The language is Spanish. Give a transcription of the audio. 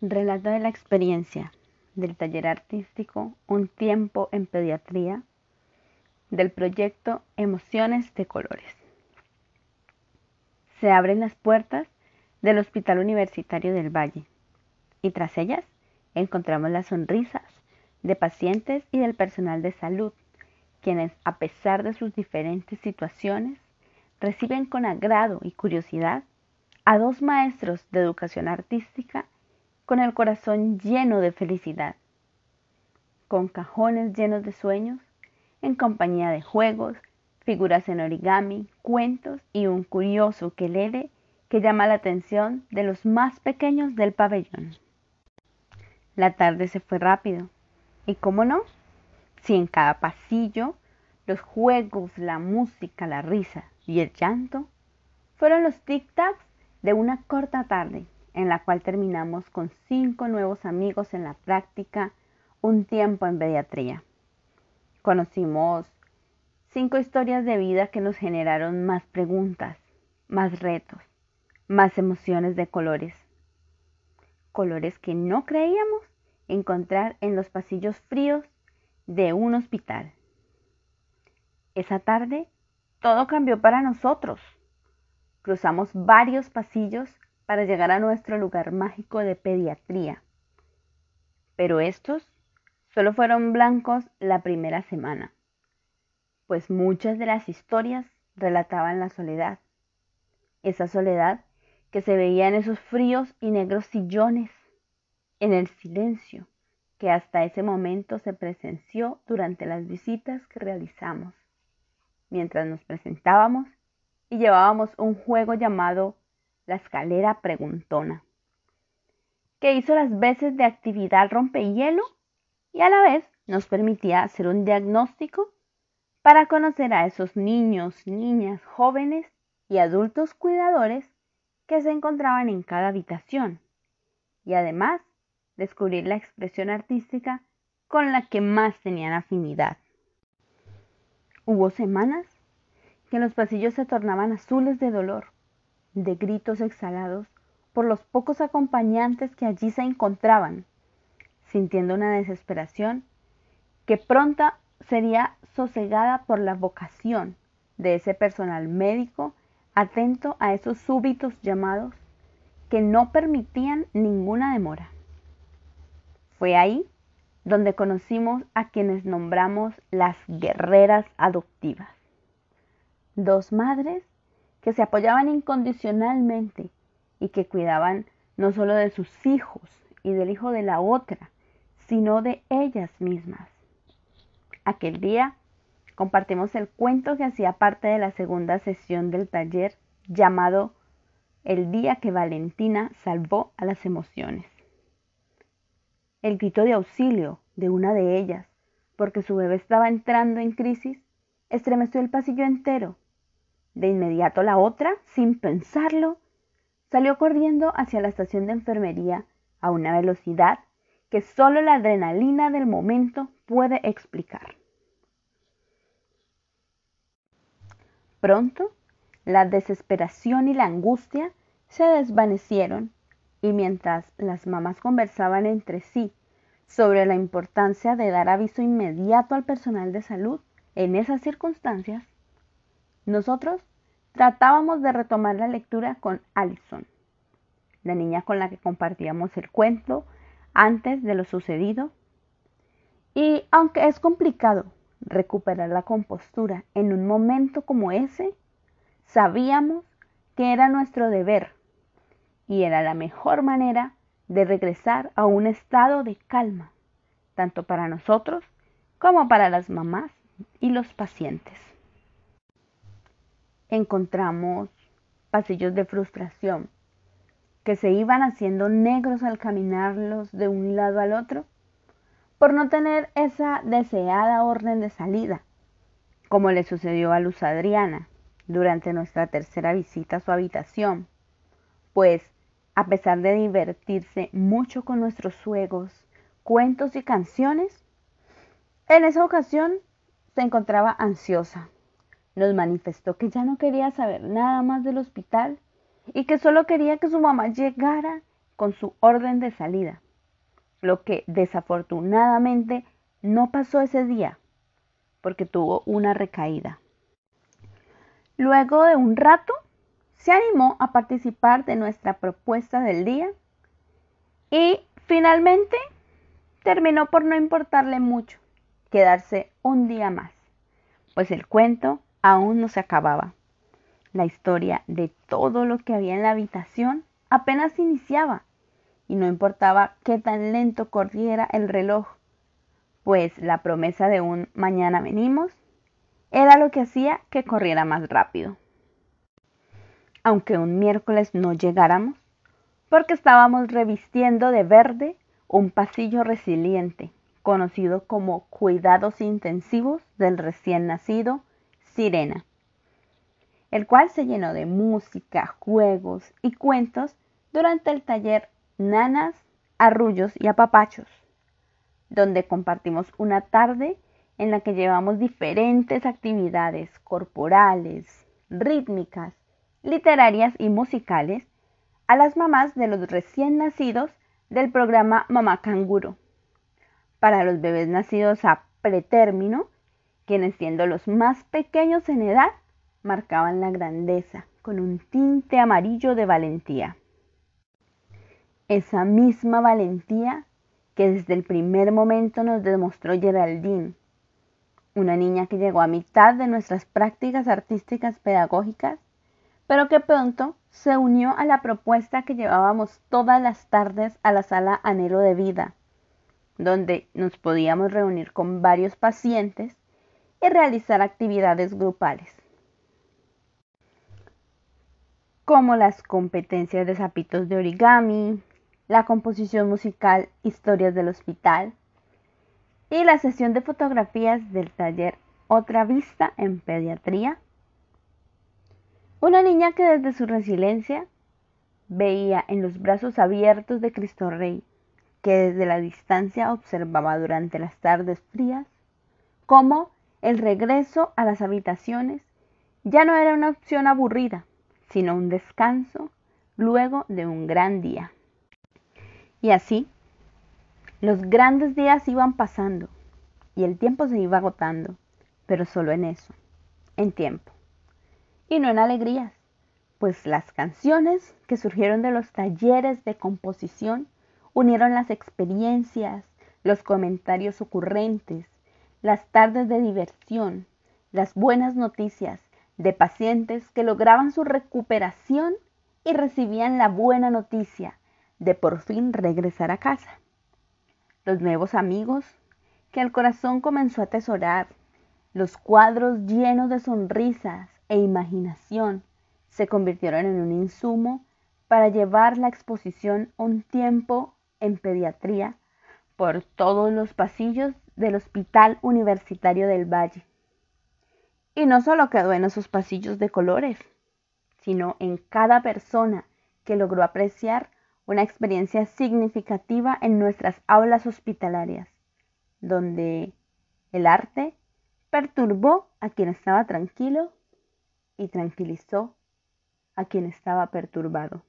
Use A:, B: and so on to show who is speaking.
A: Relato de la experiencia del taller artístico Un tiempo en pediatría del proyecto Emociones de Colores. Se abren las puertas del Hospital Universitario del Valle y tras ellas encontramos las sonrisas de pacientes y del personal de salud, quienes a pesar de sus diferentes situaciones reciben con agrado y curiosidad a dos maestros de educación artística con el corazón lleno de felicidad, con cajones llenos de sueños, en compañía de juegos, figuras en origami, cuentos y un curioso quelele que llama la atención de los más pequeños del pabellón. La tarde se fue rápido. ¿Y cómo no? Si en cada pasillo los juegos, la música, la risa y el llanto fueron los tic-tacs de una corta tarde en la cual terminamos con cinco nuevos amigos en la práctica un tiempo en pediatría. Conocimos cinco historias de vida que nos generaron más preguntas, más retos, más emociones de colores. Colores que no creíamos encontrar en los pasillos fríos de un hospital. Esa tarde todo cambió para nosotros. Cruzamos varios pasillos para llegar a nuestro lugar mágico de pediatría. Pero estos solo fueron blancos la primera semana, pues muchas de las historias relataban la soledad, esa soledad que se veía en esos fríos y negros sillones, en el silencio que hasta ese momento se presenció durante las visitas que realizamos, mientras nos presentábamos y llevábamos un juego llamado la escalera preguntona, que hizo las veces de actividad rompehielo y a la vez nos permitía hacer un diagnóstico para conocer a esos niños, niñas, jóvenes y adultos cuidadores que se encontraban en cada habitación y además descubrir la expresión artística con la que más tenían afinidad. Hubo semanas que los pasillos se tornaban azules de dolor de gritos exhalados por los pocos acompañantes que allí se encontraban, sintiendo una desesperación que pronta sería sosegada por la vocación de ese personal médico atento a esos súbitos llamados que no permitían ninguna demora. Fue ahí donde conocimos a quienes nombramos las guerreras adoptivas, dos madres que se apoyaban incondicionalmente y que cuidaban no solo de sus hijos y del hijo de la otra, sino de ellas mismas. Aquel día compartimos el cuento que hacía parte de la segunda sesión del taller llamado El día que Valentina salvó a las emociones. El grito de auxilio de una de ellas, porque su bebé estaba entrando en crisis, estremeció el pasillo entero de inmediato la otra, sin pensarlo, salió corriendo hacia la estación de enfermería a una velocidad que solo la adrenalina del momento puede explicar. Pronto, la desesperación y la angustia se desvanecieron y mientras las mamás conversaban entre sí sobre la importancia de dar aviso inmediato al personal de salud en esas circunstancias, nosotros tratábamos de retomar la lectura con Allison, la niña con la que compartíamos el cuento antes de lo sucedido. Y aunque es complicado recuperar la compostura en un momento como ese, sabíamos que era nuestro deber y era la mejor manera de regresar a un estado de calma, tanto para nosotros como para las mamás y los pacientes encontramos pasillos de frustración que se iban haciendo negros al caminarlos de un lado al otro por no tener esa deseada orden de salida, como le sucedió a Luz Adriana durante nuestra tercera visita a su habitación, pues a pesar de divertirse mucho con nuestros juegos, cuentos y canciones, en esa ocasión se encontraba ansiosa nos manifestó que ya no quería saber nada más del hospital y que solo quería que su mamá llegara con su orden de salida, lo que desafortunadamente no pasó ese día porque tuvo una recaída. Luego de un rato, se animó a participar de nuestra propuesta del día y finalmente terminó por no importarle mucho quedarse un día más, pues el cuento aún no se acababa. La historia de todo lo que había en la habitación apenas iniciaba y no importaba qué tan lento corriera el reloj, pues la promesa de un mañana venimos era lo que hacía que corriera más rápido. Aunque un miércoles no llegáramos, porque estábamos revistiendo de verde un pasillo resiliente, conocido como cuidados intensivos del recién nacido Sirena el cual se llenó de música, juegos y cuentos durante el taller Nanas, Arrullos y Apapachos, donde compartimos una tarde en la que llevamos diferentes actividades corporales, rítmicas, literarias y musicales a las mamás de los recién nacidos del programa Mamá Canguro. Para los bebés nacidos a pretérmino, quienes siendo los más pequeños en edad, marcaban la grandeza con un tinte amarillo de valentía. Esa misma valentía que desde el primer momento nos demostró Geraldine, una niña que llegó a mitad de nuestras prácticas artísticas pedagógicas, pero que pronto se unió a la propuesta que llevábamos todas las tardes a la sala Anhelo de Vida, donde nos podíamos reunir con varios pacientes y realizar actividades grupales. como las competencias de zapitos de origami, la composición musical Historias del Hospital y la sesión de fotografías del taller Otra Vista en Pediatría. Una niña que desde su resiliencia veía en los brazos abiertos de Cristo Rey, que desde la distancia observaba durante las tardes frías, cómo el regreso a las habitaciones ya no era una opción aburrida, sino un descanso luego de un gran día. Y así, los grandes días iban pasando y el tiempo se iba agotando, pero solo en eso, en tiempo. Y no en alegrías, pues las canciones que surgieron de los talleres de composición unieron las experiencias, los comentarios ocurrentes, las tardes de diversión, las buenas noticias de pacientes que lograban su recuperación y recibían la buena noticia de por fin regresar a casa. Los nuevos amigos que el corazón comenzó a atesorar, los cuadros llenos de sonrisas e imaginación se convirtieron en un insumo para llevar la exposición un tiempo en pediatría por todos los pasillos del Hospital Universitario del Valle. Y no solo quedó en esos pasillos de colores, sino en cada persona que logró apreciar una experiencia significativa en nuestras aulas hospitalarias, donde el arte perturbó a quien estaba tranquilo y tranquilizó a quien estaba perturbado.